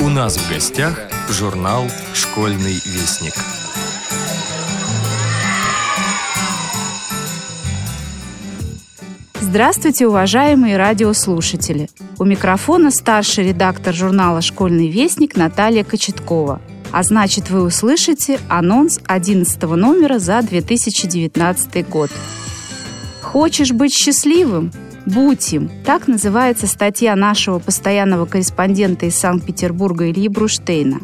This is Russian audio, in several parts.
У нас в гостях журнал «Школьный вестник». Здравствуйте, уважаемые радиослушатели! У микрофона старший редактор журнала «Школьный вестник» Наталья Кочеткова. А значит, вы услышите анонс 11 номера за 2019 год. Хочешь быть счастливым? Будь им. Так называется статья нашего постоянного корреспондента из Санкт-Петербурга Ильи Бруштейна.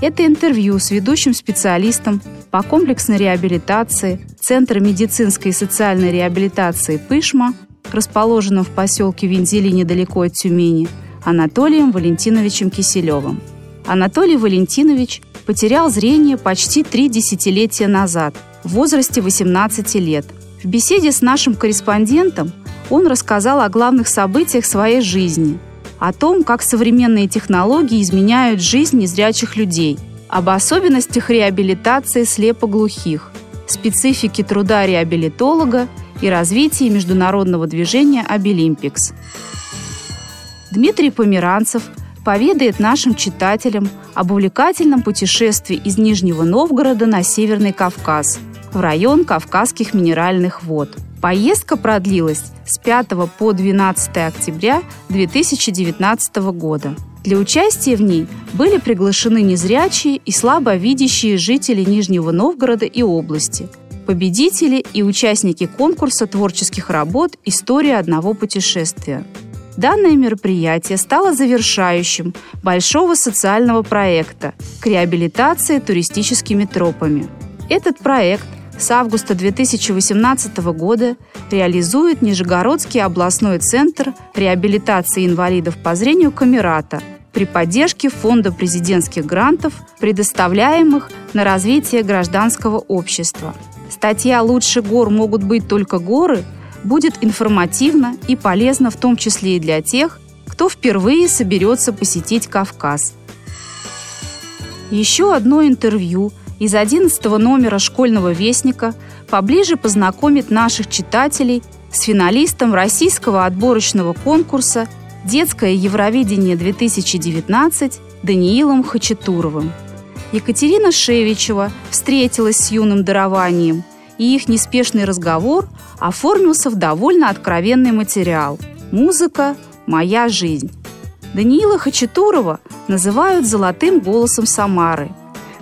Это интервью с ведущим специалистом по комплексной реабилитации Центра медицинской и социальной реабилитации «Пышма», расположенном в поселке Вензели недалеко от Тюмени, Анатолием Валентиновичем Киселевым. Анатолий Валентинович потерял зрение почти три десятилетия назад, в возрасте 18 лет. В беседе с нашим корреспондентом он рассказал о главных событиях своей жизни, о том, как современные технологии изменяют жизнь незрячих людей, об особенностях реабилитации слепоглухих, специфике труда реабилитолога и развитии международного движения «Обилимпикс». Дмитрий Померанцев поведает нашим читателям об увлекательном путешествии из Нижнего Новгорода на Северный Кавказ, в район Кавказских минеральных вод. Поездка продлилась с 5 по 12 октября 2019 года. Для участия в ней были приглашены незрячие и слабовидящие жители Нижнего Новгорода и области, победители и участники конкурса творческих работ «История одного путешествия». Данное мероприятие стало завершающим большого социального проекта к реабилитации туристическими тропами. Этот проект с августа 2018 года реализует Нижегородский областной центр реабилитации инвалидов по зрению «Камерата» при поддержке Фонда президентских грантов, предоставляемых на развитие гражданского общества – Статья «Лучше гор могут быть только горы» будет информативна и полезна в том числе и для тех, кто впервые соберется посетить Кавказ. Еще одно интервью из 11 номера школьного вестника поближе познакомит наших читателей с финалистом российского отборочного конкурса «Детское Евровидение-2019» Даниилом Хачатуровым. Екатерина Шевичева встретилась с юным дарованием, и их неспешный разговор оформился в довольно откровенный материал «Музыка – моя жизнь». Даниила Хачатурова называют «золотым голосом Самары».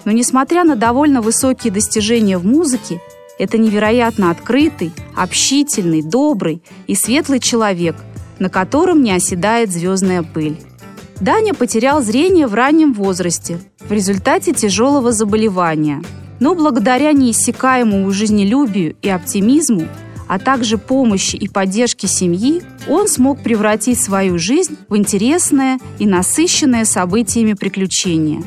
Но несмотря на довольно высокие достижения в музыке, это невероятно открытый, общительный, добрый и светлый человек, на котором не оседает звездная пыль. Даня потерял зрение в раннем возрасте в результате тяжелого заболевания. Но благодаря неиссякаемому жизнелюбию и оптимизму, а также помощи и поддержке семьи, он смог превратить свою жизнь в интересное и насыщенное событиями приключение.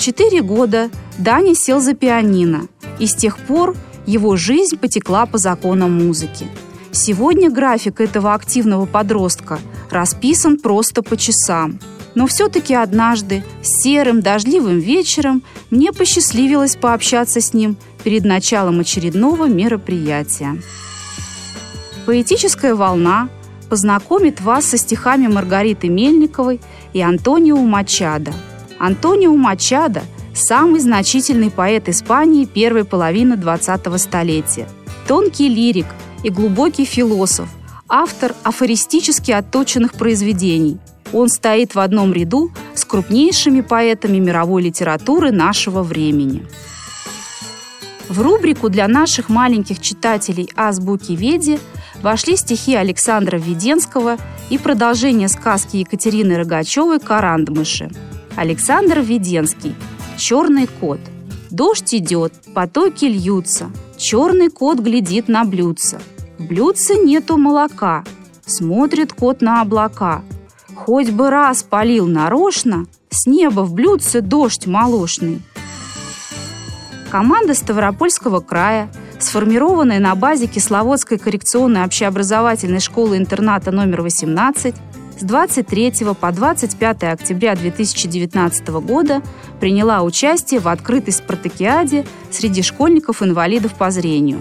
Четыре года Даня сел за пианино, и с тех пор его жизнь потекла по законам музыки. Сегодня график этого активного подростка расписан просто по часам – но все-таки однажды, серым дождливым вечером, мне посчастливилось пообщаться с ним перед началом очередного мероприятия. Поэтическая волна познакомит вас со стихами Маргариты Мельниковой и Антонио Мачадо. Антонио Мачадо – самый значительный поэт Испании первой половины 20-го столетия. Тонкий лирик и глубокий философ, автор афористически отточенных произведений – он стоит в одном ряду с крупнейшими поэтами мировой литературы нашего времени. В рубрику для наших маленьких читателей «Азбуки Веди» вошли стихи Александра Введенского и продолжение сказки Екатерины Рогачевой «Карандмыши». Александр Введенский «Черный кот». Дождь идет, потоки льются, черный кот глядит на блюдце. В блюдце нету молока, смотрит кот на облака – Хоть бы раз полил нарочно, с неба в блюдце дождь молочный. Команда Ставропольского края, сформированная на базе Кисловодской коррекционной общеобразовательной школы-интерната номер 18, с 23 по 25 октября 2019 года приняла участие в открытой спартакиаде среди школьников-инвалидов по зрению.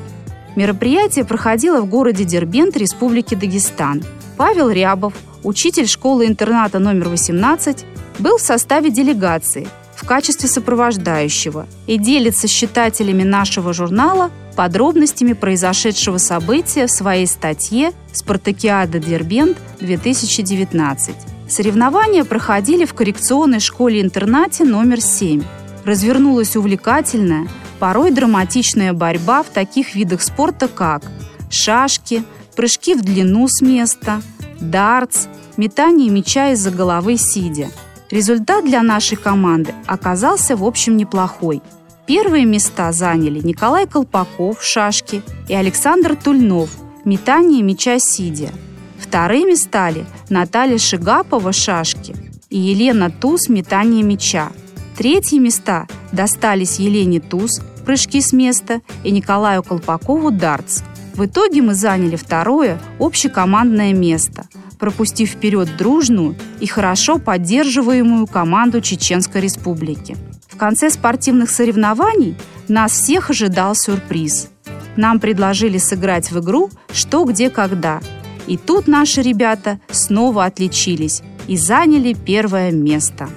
Мероприятие проходило в городе Дербент Республики Дагестан – Павел Рябов, учитель школы-интерната номер 18, был в составе делегации в качестве сопровождающего и делится с читателями нашего журнала подробностями произошедшего события в своей статье «Спартакиада Дербент-2019». Соревнования проходили в коррекционной школе-интернате номер 7. Развернулась увлекательная, порой драматичная борьба в таких видах спорта, как шашки, прыжки в длину с места, дартс, метание мяча из-за головы сидя. Результат для нашей команды оказался в общем неплохой. Первые места заняли Николай Колпаков, шашки, и Александр Тульнов, метание мяча сидя. Вторыми стали Наталья Шигапова, шашки, и Елена Туз, метание мяча. Третьи места достались Елене Туз, прыжки с места, и Николаю Колпакову, дартс. В итоге мы заняли второе общекомандное место, пропустив вперед дружную и хорошо поддерживаемую команду Чеченской Республики. В конце спортивных соревнований нас всех ожидал сюрприз. Нам предложили сыграть в игру «Что, где, когда». И тут наши ребята снова отличились и заняли первое место.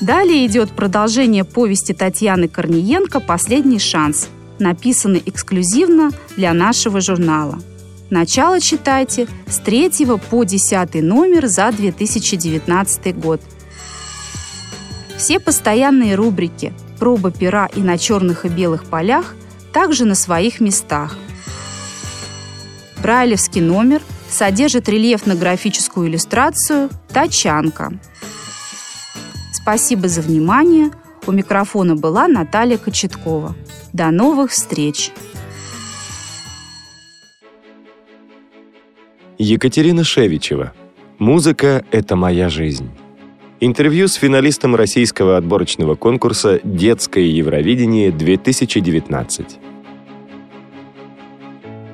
Далее идет продолжение повести Татьяны Корниенко «Последний шанс», написаны эксклюзивно для нашего журнала. Начало читайте с 3 по 10 номер за 2019 год. Все постоянные рубрики «Проба пера» и «На черных и белых полях» также на своих местах. Брайлевский номер содержит рельефно-графическую иллюстрацию «Тачанка». Спасибо за внимание. У микрофона была Наталья Кочеткова. До новых встреч! Екатерина Шевичева. Музыка – это моя жизнь. Интервью с финалистом российского отборочного конкурса «Детское Евровидение-2019».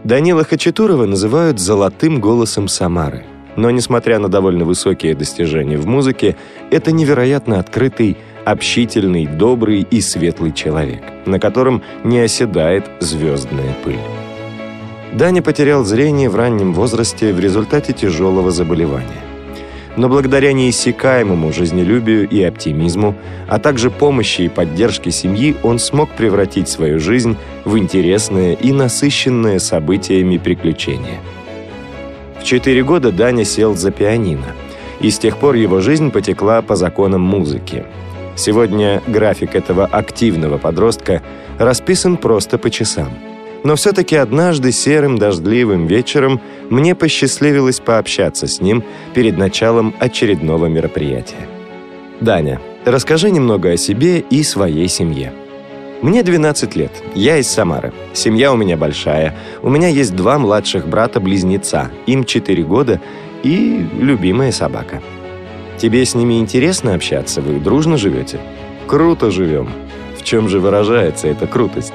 Данила Хачатурова называют «золотым голосом Самары». Но, несмотря на довольно высокие достижения в музыке, это невероятно открытый, общительный, добрый и светлый человек, на котором не оседает звездная пыль. Даня потерял зрение в раннем возрасте в результате тяжелого заболевания. Но благодаря неиссякаемому жизнелюбию и оптимизму, а также помощи и поддержке семьи, он смог превратить свою жизнь в интересное и насыщенное событиями приключения. В четыре года Даня сел за пианино, и с тех пор его жизнь потекла по законам музыки – Сегодня график этого активного подростка расписан просто по часам. Но все-таки однажды серым дождливым вечером мне посчастливилось пообщаться с ним перед началом очередного мероприятия. «Даня, расскажи немного о себе и своей семье». Мне 12 лет, я из Самары. Семья у меня большая. У меня есть два младших брата-близнеца, им 4 года и любимая собака – Тебе с ними интересно общаться? Вы дружно живете? Круто живем. В чем же выражается эта крутость?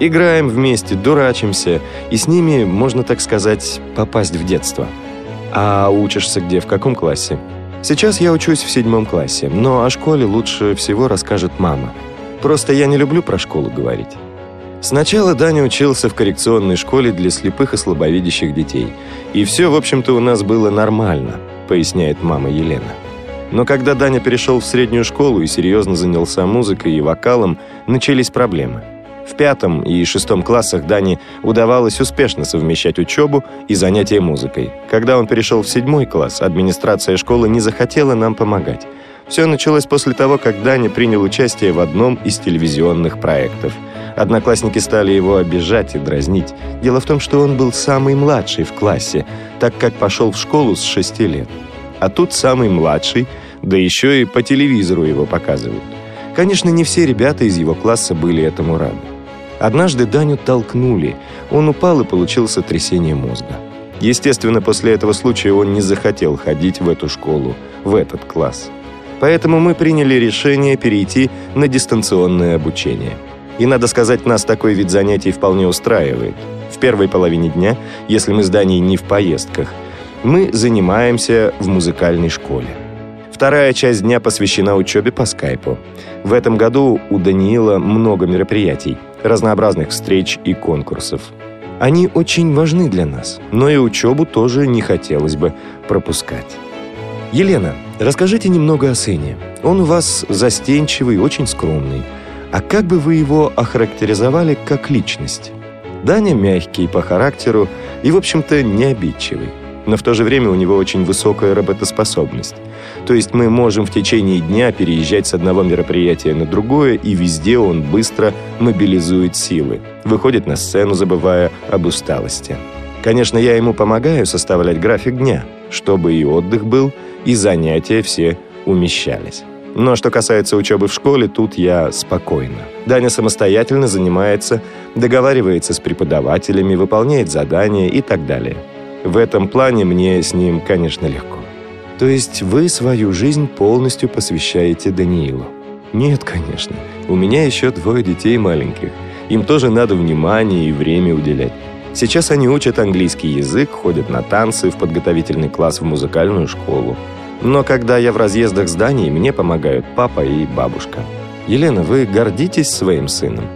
Играем вместе, дурачимся, и с ними, можно так сказать, попасть в детство. А учишься где, в каком классе? Сейчас я учусь в седьмом классе, но о школе лучше всего расскажет мама. Просто я не люблю про школу говорить. Сначала Даня учился в коррекционной школе для слепых и слабовидящих детей. И все, в общем-то, у нас было нормально, поясняет мама Елена. Но когда Даня перешел в среднюю школу и серьезно занялся музыкой и вокалом, начались проблемы. В пятом и шестом классах Дане удавалось успешно совмещать учебу и занятия музыкой. Когда он перешел в седьмой класс, администрация школы не захотела нам помогать. Все началось после того, как Даня принял участие в одном из телевизионных проектов. Одноклассники стали его обижать и дразнить. Дело в том, что он был самый младший в классе, так как пошел в школу с шести лет. А тут самый младший – да еще и по телевизору его показывают. Конечно, не все ребята из его класса были этому рады. Однажды Даню толкнули, он упал и получил сотрясение мозга. Естественно, после этого случая он не захотел ходить в эту школу, в этот класс. Поэтому мы приняли решение перейти на дистанционное обучение. И, надо сказать, нас такой вид занятий вполне устраивает. В первой половине дня, если мы с Даней не в поездках, мы занимаемся в музыкальной школе. Вторая часть дня посвящена учебе по скайпу. В этом году у Даниила много мероприятий, разнообразных встреч и конкурсов. Они очень важны для нас, но и учебу тоже не хотелось бы пропускать. Елена, расскажите немного о сыне. Он у вас застенчивый, очень скромный. А как бы вы его охарактеризовали как личность? Даня мягкий по характеру и, в общем-то, не обидчивый. Но в то же время у него очень высокая работоспособность. То есть мы можем в течение дня переезжать с одного мероприятия на другое, и везде он быстро мобилизует силы, выходит на сцену, забывая об усталости. Конечно, я ему помогаю составлять график дня, чтобы и отдых был, и занятия все умещались. Но что касается учебы в школе, тут я спокойно. Даня самостоятельно занимается, договаривается с преподавателями, выполняет задания и так далее. В этом плане мне с ним, конечно, легко. То есть вы свою жизнь полностью посвящаете Даниилу? Нет, конечно. У меня еще двое детей маленьких. Им тоже надо внимание и время уделять. Сейчас они учат английский язык, ходят на танцы, в подготовительный класс в музыкальную школу. Но когда я в разъездах зданий, мне помогают папа и бабушка. Елена, вы гордитесь своим сыном?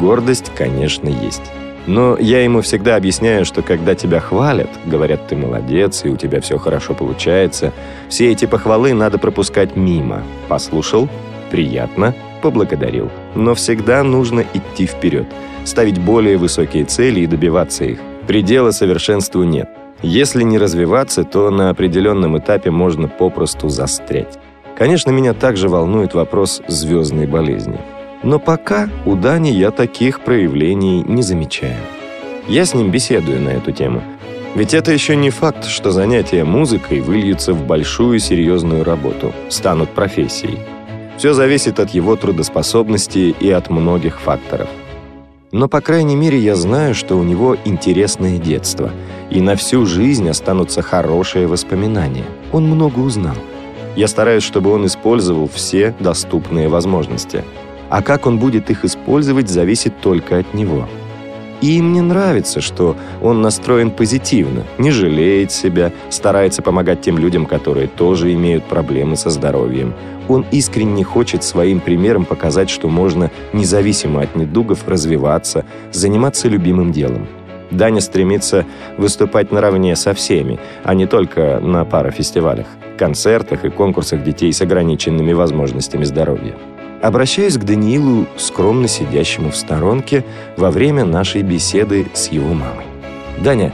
Гордость, конечно, есть. Но я ему всегда объясняю, что когда тебя хвалят, говорят, ты молодец, и у тебя все хорошо получается, все эти похвалы надо пропускать мимо. Послушал? Приятно? Поблагодарил. Но всегда нужно идти вперед, ставить более высокие цели и добиваться их. Предела совершенству нет. Если не развиваться, то на определенном этапе можно попросту застрять. Конечно, меня также волнует вопрос звездной болезни. Но пока у Дани я таких проявлений не замечаю. Я с ним беседую на эту тему. Ведь это еще не факт, что занятия музыкой выльются в большую серьезную работу, станут профессией. Все зависит от его трудоспособности и от многих факторов. Но, по крайней мере, я знаю, что у него интересное детство, и на всю жизнь останутся хорошие воспоминания. Он много узнал. Я стараюсь, чтобы он использовал все доступные возможности. А как он будет их использовать, зависит только от него. И мне нравится, что он настроен позитивно, не жалеет себя, старается помогать тем людям, которые тоже имеют проблемы со здоровьем. Он искренне хочет своим примером показать, что можно, независимо от недугов, развиваться, заниматься любимым делом. Даня стремится выступать наравне со всеми, а не только на парафестивалях, концертах и конкурсах детей с ограниченными возможностями здоровья. Обращаюсь к Даниилу, скромно сидящему в сторонке, во время нашей беседы с его мамой. «Даня,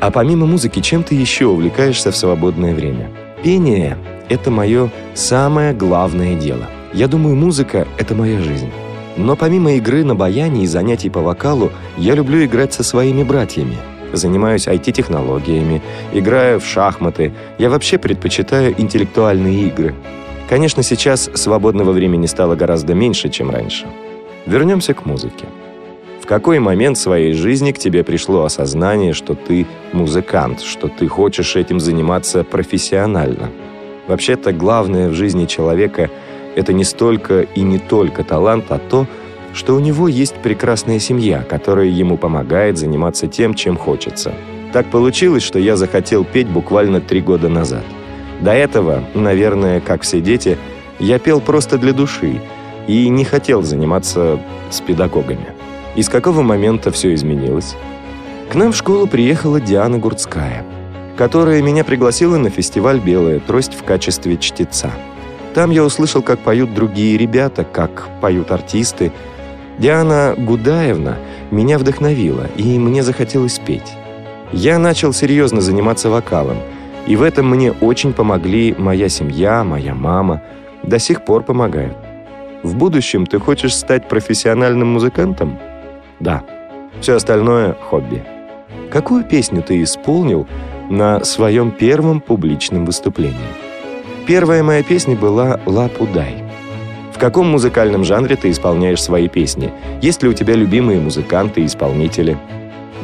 а помимо музыки, чем ты еще увлекаешься в свободное время?» «Пение — это мое самое главное дело. Я думаю, музыка — это моя жизнь. Но помимо игры на баяне и занятий по вокалу, я люблю играть со своими братьями. Занимаюсь IT-технологиями, играю в шахматы. Я вообще предпочитаю интеллектуальные игры. Конечно, сейчас свободного времени стало гораздо меньше, чем раньше. Вернемся к музыке. В какой момент своей жизни к тебе пришло осознание, что ты музыкант, что ты хочешь этим заниматься профессионально? Вообще-то главное в жизни человека – это не столько и не только талант, а то, что у него есть прекрасная семья, которая ему помогает заниматься тем, чем хочется. Так получилось, что я захотел петь буквально три года назад – до этого, наверное, как все дети, я пел просто для души и не хотел заниматься с педагогами. И с какого момента все изменилось? К нам в школу приехала Диана Гурцкая, которая меня пригласила на фестиваль «Белая трость» в качестве чтеца. Там я услышал, как поют другие ребята, как поют артисты. Диана Гудаевна меня вдохновила, и мне захотелось петь. Я начал серьезно заниматься вокалом – и в этом мне очень помогли моя семья, моя мама. До сих пор помогают. В будущем ты хочешь стать профессиональным музыкантом? Да. Все остальное – хобби. Какую песню ты исполнил на своем первом публичном выступлении? Первая моя песня была «Ла Пудай». В каком музыкальном жанре ты исполняешь свои песни? Есть ли у тебя любимые музыканты и исполнители?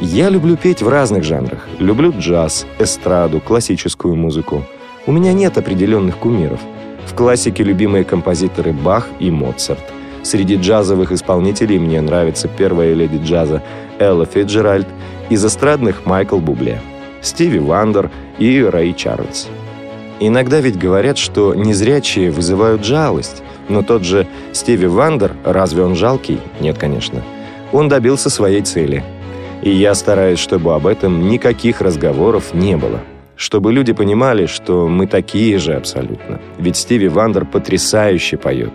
Я люблю петь в разных жанрах. Люблю джаз, эстраду, классическую музыку. У меня нет определенных кумиров. В классике любимые композиторы Бах и Моцарт. Среди джазовых исполнителей мне нравится первая леди джаза Элла Фицджеральд, из эстрадных Майкл Бубле, Стиви Уандер и Рэй Чарльз. Иногда ведь говорят, что незрячие вызывают жалость, но тот же Стиви Уандер, разве он жалкий? Нет, конечно. Он добился своей цели – И я стараюсь, чтобы об этом никаких разговоров не было. Чтобы люди понимали, что мы такие же абсолютно. Ведь Стиви Вандер потрясающе поет.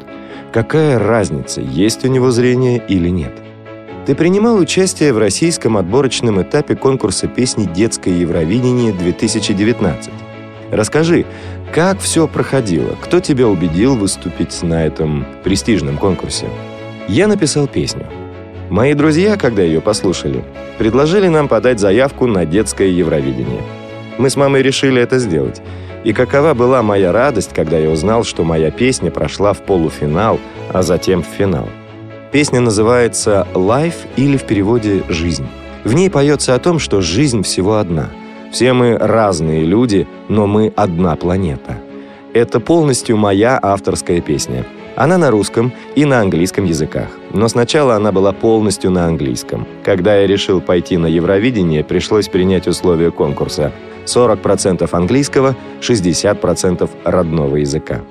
Какая разница, есть у него зрение или нет? Ты принимал участие в российском отборочном этапе конкурса песни «Детское Евровидение-2019». Расскажи, как все проходило? Кто тебя убедил выступить на этом престижном конкурсе? Я написал песню. Мои друзья, когда ее послушали, предложили нам подать заявку на детское Евровидение. Мы с мамой решили это сделать. И какова была моя радость, когда я узнал, что моя песня прошла в полуфинал, а затем в финал. Песня называется «Life» или в переводе «Жизнь». В ней поется о том, что жизнь всего одна. Все мы разные люди, но мы одна планета. Это полностью моя авторская песня. Она на русском и на английском языках. Но сначала она была полностью на английском. Когда я решил пойти на Евровидение, пришлось принять условия конкурса. 40% английского, 60% родного языка.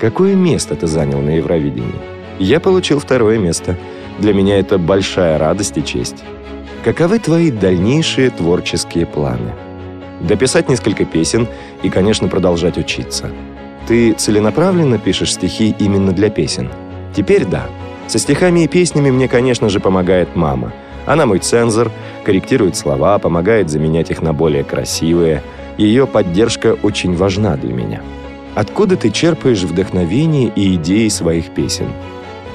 Какое место ты занял на Евровидении? Я получил второе место. Для меня это большая радость и честь. Каковы твои дальнейшие творческие планы? Дописать несколько песен и, конечно, продолжать учиться – ты целенаправленно пишешь стихи именно для песен? Теперь да. Со стихами и песнями мне, конечно же, помогает мама. Она мой цензор, корректирует слова, помогает заменять их на более красивые. Ее поддержка очень важна для меня. Откуда ты черпаешь вдохновение и идеи своих песен?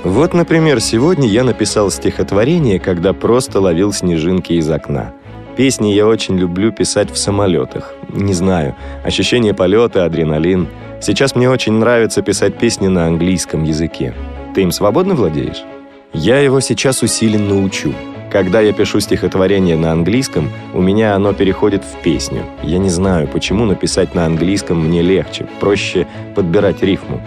Вот, например, сегодня я написал стихотворение, когда просто ловил снежинки из окна. Песни я очень люблю писать в самолетах. Не знаю, ощущение полета, адреналин – Сейчас мне очень нравится писать песни на английском языке. Ты им свободно владеешь? Я его сейчас усиленно учу. Когда я пишу стихотворение на английском, у меня оно переходит в песню. Я не знаю, почему написать на английском мне легче, проще подбирать рифму.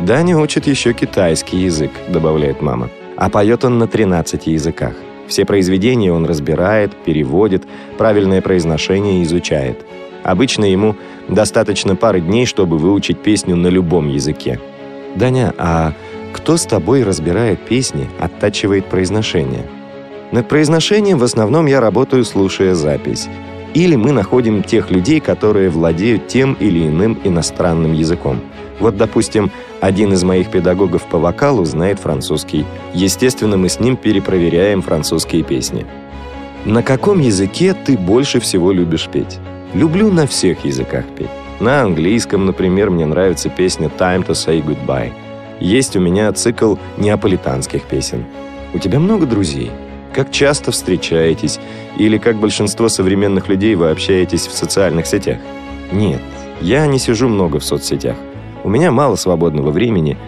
Даня учит еще китайский язык, добавляет мама. А поет он на 13 языках. Все произведения он разбирает, переводит, правильное произношение изучает. Обычно ему достаточно пары дней, чтобы выучить песню на любом языке. «Даня, а кто с тобой разбирает песни, оттачивает произношение?» Над произношением в основном я работаю, слушая запись. Или мы находим тех людей, которые владеют тем или иным иностранным языком. Вот, допустим, один из моих педагогов по вокалу знает французский. Естественно, мы с ним перепроверяем французские песни. На каком языке ты больше всего любишь петь? Люблю на всех языках петь. На английском, например, мне нравится песня «Time to say goodbye». Есть у меня цикл неаполитанских песен. У тебя много друзей? Как часто встречаетесь? Или, как большинство современных людей, вы общаетесь в социальных сетях? Нет, я не сижу много в соцсетях. У меня мало свободного времени.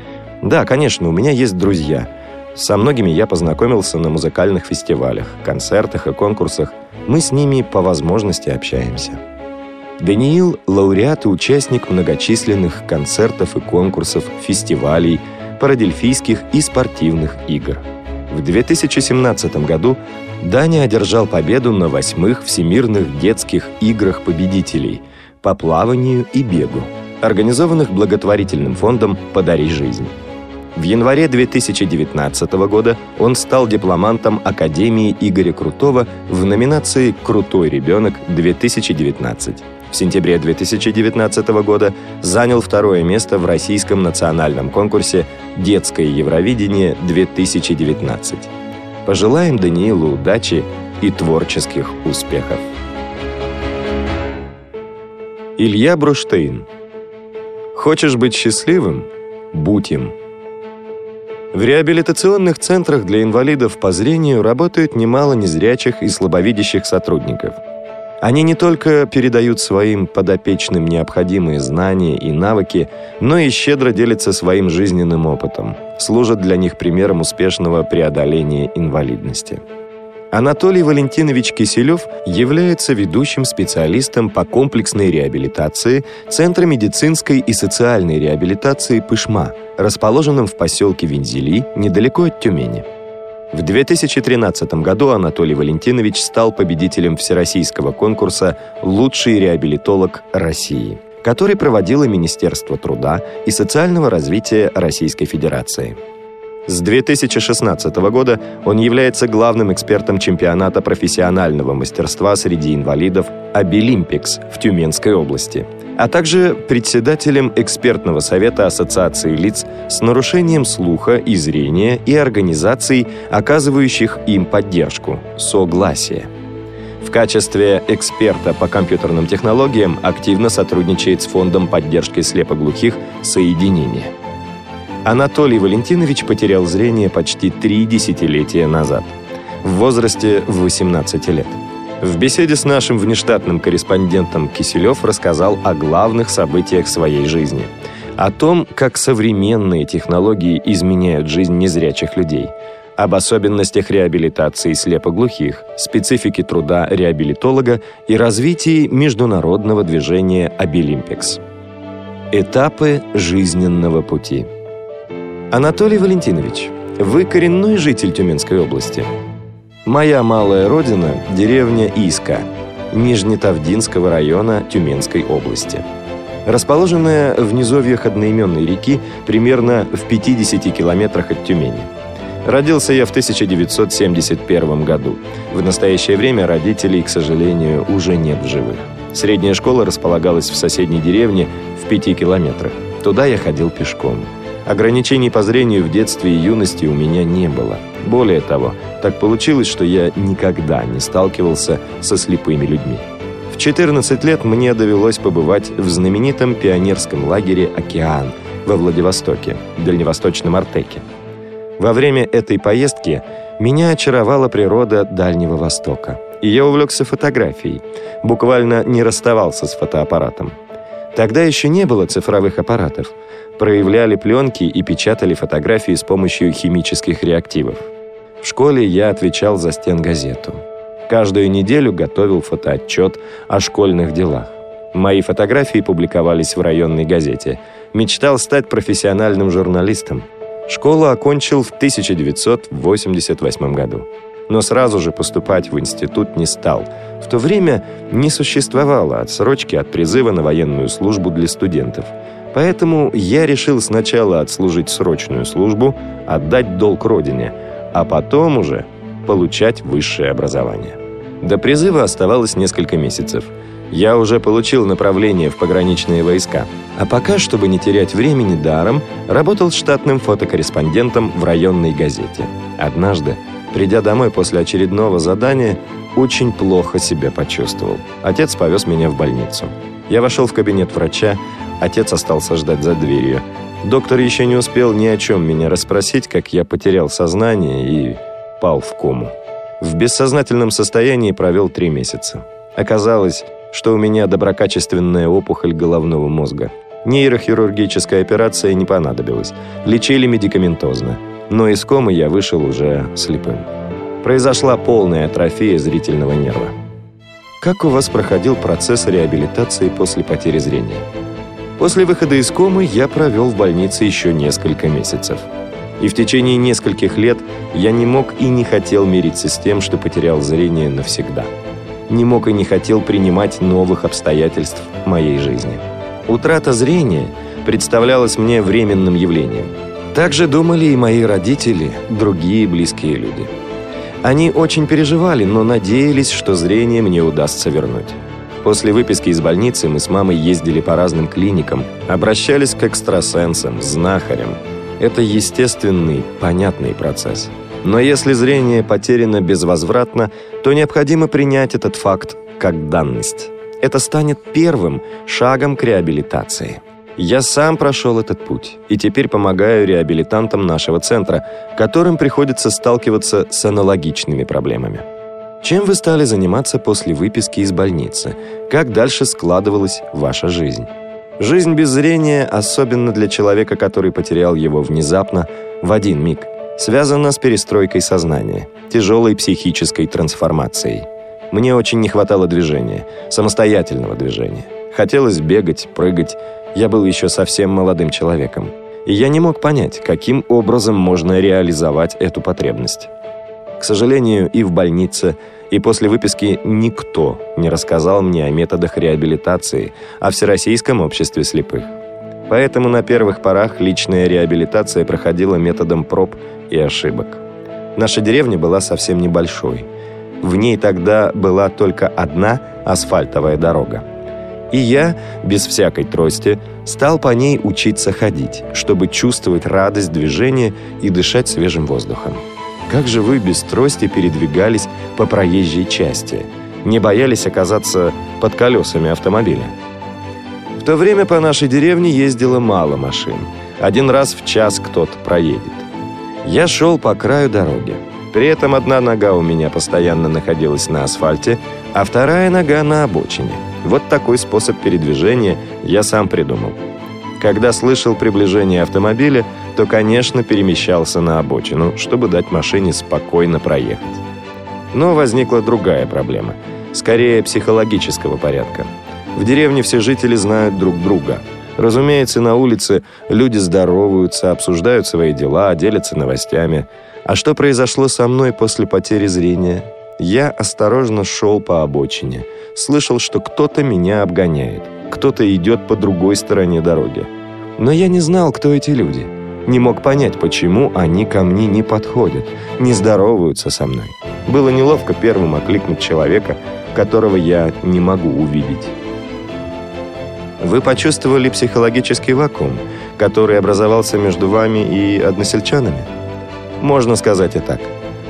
Да, конечно, у меня есть друзья. Со многими я познакомился на музыкальных фестивалях, концертах и конкурсах. Мы с ними по возможности общаемся. Даниил – лауреат и участник многочисленных концертов и конкурсов, фестивалей, парадельфийских и спортивных игр. В 2017 году Даня одержал победу на восьмых Всемирных детских играх победителей по плаванию и бегу, организованных благотворительным фондом «Подари жизнь». В январе 2019 года он стал дипломантом Академии Игоря Крутого в номинации «Крутой ребенок-2019». В сентябре 2019 года занял второе место в российском национальном конкурсе «Детское Евровидение-2019». Пожелаем Даниилу удачи и творческих успехов. Илья Бруштейн Хочешь быть счастливым? Будь им. В реабилитационных центрах для инвалидов по зрению работают немало незрячих и слабовидящих сотрудников – они не только передают своим подопечным необходимые знания и навыки, но и щедро делятся своим жизненным опытом, служат для них примером успешного преодоления инвалидности. Анатолий Валентинович Киселев является ведущим специалистом по комплексной реабилитации Центра медицинской и социальной реабилитации «Пышма», расположенном в поселке Вензели, недалеко от Тюмени. В 2013 году Анатолий Валентинович стал победителем всероссийского конкурса «Лучший реабилитолог России», который проводило Министерство труда и социального развития Российской Федерации. С 2016 года он является главным экспертом чемпионата профессионального мастерства среди инвалидов «Обилимпикс» в Тюменской области, а также председателем экспертного совета Ассоциации лиц с нарушением слуха и зрения и организаций, оказывающих им поддержку «Согласие». В качестве эксперта по компьютерным технологиям активно сотрудничает с Фондом поддержки слепоглухих «Соединение». Анатолий Валентинович потерял зрение почти три десятилетия назад, в возрасте 18 лет. В беседе с нашим внештатным корреспондентом Киселев рассказал о главных событиях своей жизни. О том, как современные технологии изменяют жизнь незрячих людей. Об особенностях реабилитации слепоглухих, специфике труда реабилитолога и развитии международного движения «Обилимпикс». Этапы жизненного пути – Анатолий Валентинович, вы коренной житель Тюменской области. Моя малая родина – деревня Иска, Нижнетавдинского района Тюменской области. Расположенная в низовьях одноименной реки примерно в 50 километрах от Тюмени. Родился я в 1971 году. В настоящее время родителей, к сожалению, уже нет в живых. Средняя школа располагалась в соседней деревне в пяти километрах. Туда я ходил пешком. Ограничений по зрению в детстве и юности у меня не было. Более того, так получилось, что я никогда не сталкивался со слепыми людьми. В 14 лет мне довелось побывать в знаменитом пионерском лагере «Океан» во Владивостоке, Дальневосточном Артеке. Во время этой поездки меня очаровала природа Дальнего Востока, и я увлекся фотографией, буквально не расставался с фотоаппаратом. Тогда еще не было цифровых аппаратов – проявляли пленки и печатали фотографии с помощью химических реактивов. В школе я отвечал за стенгазету. Каждую неделю готовил фотоотчет о школьных делах. Мои фотографии публиковались в районной газете. Мечтал стать профессиональным журналистом. Школу окончил в 1988 году. Но сразу же поступать в институт не стал. В то время не существовало отсрочки от призыва на военную службу для студентов – Поэтому я решил сначала отслужить срочную службу, отдать долг родине, а потом уже получать высшее образование. До призыва оставалось несколько месяцев. Я уже получил направление в пограничные войска. А пока, чтобы не терять времени даром, работал штатным фотокорреспондентом в районной газете. Однажды, придя домой после очередного задания, очень плохо себя почувствовал. Отец повез меня в больницу. Я вошел в кабинет врача, Отец остался ждать за дверью. Доктор еще не успел ни о чем меня расспросить, как я потерял сознание и пал в кому. В бессознательном состоянии провел три месяца. Оказалось, что у меня доброкачественная опухоль головного мозга. Нейрохирургическая операция не понадобилась. Лечили медикаментозно. Но из комы я вышел уже слепым. Произошла полная атрофия зрительного нерва. Как у вас проходил процесс реабилитации после потери зрения? После выхода из комы я провел в больнице еще несколько месяцев. И в течение нескольких лет я не мог и не хотел мириться с тем, что потерял зрение навсегда. Не мог и не хотел принимать новых обстоятельств моей жизни. Утрата зрения представлялась мне временным явлением. Так же думали и мои родители, другие близкие люди. Они очень переживали, но надеялись, что зрение мне удастся вернуть. После выписки из больницы мы с мамой ездили по разным клиникам, обращались к экстрасенсам, знахарям. Это естественный, понятный процесс. Но если зрение потеряно безвозвратно, то необходимо принять этот факт как данность. Это станет первым шагом к реабилитации. Я сам прошел этот путь и теперь помогаю реабилитантам нашего центра, которым приходится сталкиваться с аналогичными проблемами. Чем вы стали заниматься после выписки из больницы? Как дальше складывалась ваша жизнь? Жизнь без зрения, особенно для человека, который потерял его внезапно, в один миг, связана с перестройкой сознания, тяжелой психической трансформацией. Мне очень не хватало движения, самостоятельного движения. Хотелось бегать, прыгать. Я был еще совсем молодым человеком. И я не мог понять, каким образом можно реализовать эту потребность. К сожалению, и в больнице, и после выписки никто не рассказал мне о методах реабилитации, о Всероссийском обществе слепых. Поэтому на первых порах личная реабилитация проходила методом проб и ошибок. Наша деревня была совсем небольшой. В ней тогда была только одна асфальтовая дорога. И я, без всякой трости, стал по ней учиться ходить, чтобы чувствовать радость движения и дышать свежим воздухом. Как же вы без трости передвигались по проезжей части? Не боялись оказаться под колесами автомобиля? В то время по нашей деревне ездило мало машин. Один раз в час кто-то проедет. Я шел по краю дороги. При этом одна нога у меня постоянно находилась на асфальте, а вторая нога на обочине. Вот такой способ передвижения я сам придумал. Когда слышал приближение автомобиля, то, конечно, перемещался на обочину, чтобы дать машине спокойно проехать. Но возникла другая проблема, скорее психологического порядка. В деревне все жители знают друг друга. Разумеется, на улице люди здороваются, обсуждают свои дела, делятся новостями. А что произошло со мной после потери зрения? Я осторожно шел по обочине. Слышал, что кто-то меня обгоняет. Кто-то идет по другой стороне дороги. Но я не знал, кто эти люди. Не мог понять, почему они ко мне не подходят, не здороваются со мной. Было неловко первым окликнуть человека, которого я не могу увидеть. Вы почувствовали психологический вакуум, который образовался между вами и односельчанами? Можно сказать и так.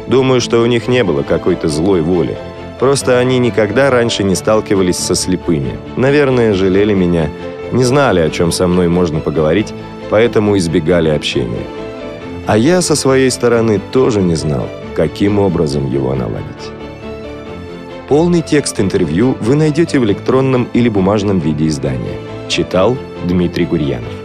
Думаю, что у них не было какой-то злой воли. Просто они никогда раньше не сталкивались со слепыми. Наверное, жалели меня, не знали, о чем со мной можно поговорить, поэтому избегали общения. А я со своей стороны тоже не знал, каким образом его наладить. Полный текст интервью вы найдете в электронном или бумажном виде издания. Читал Дмитрий Гурьянов.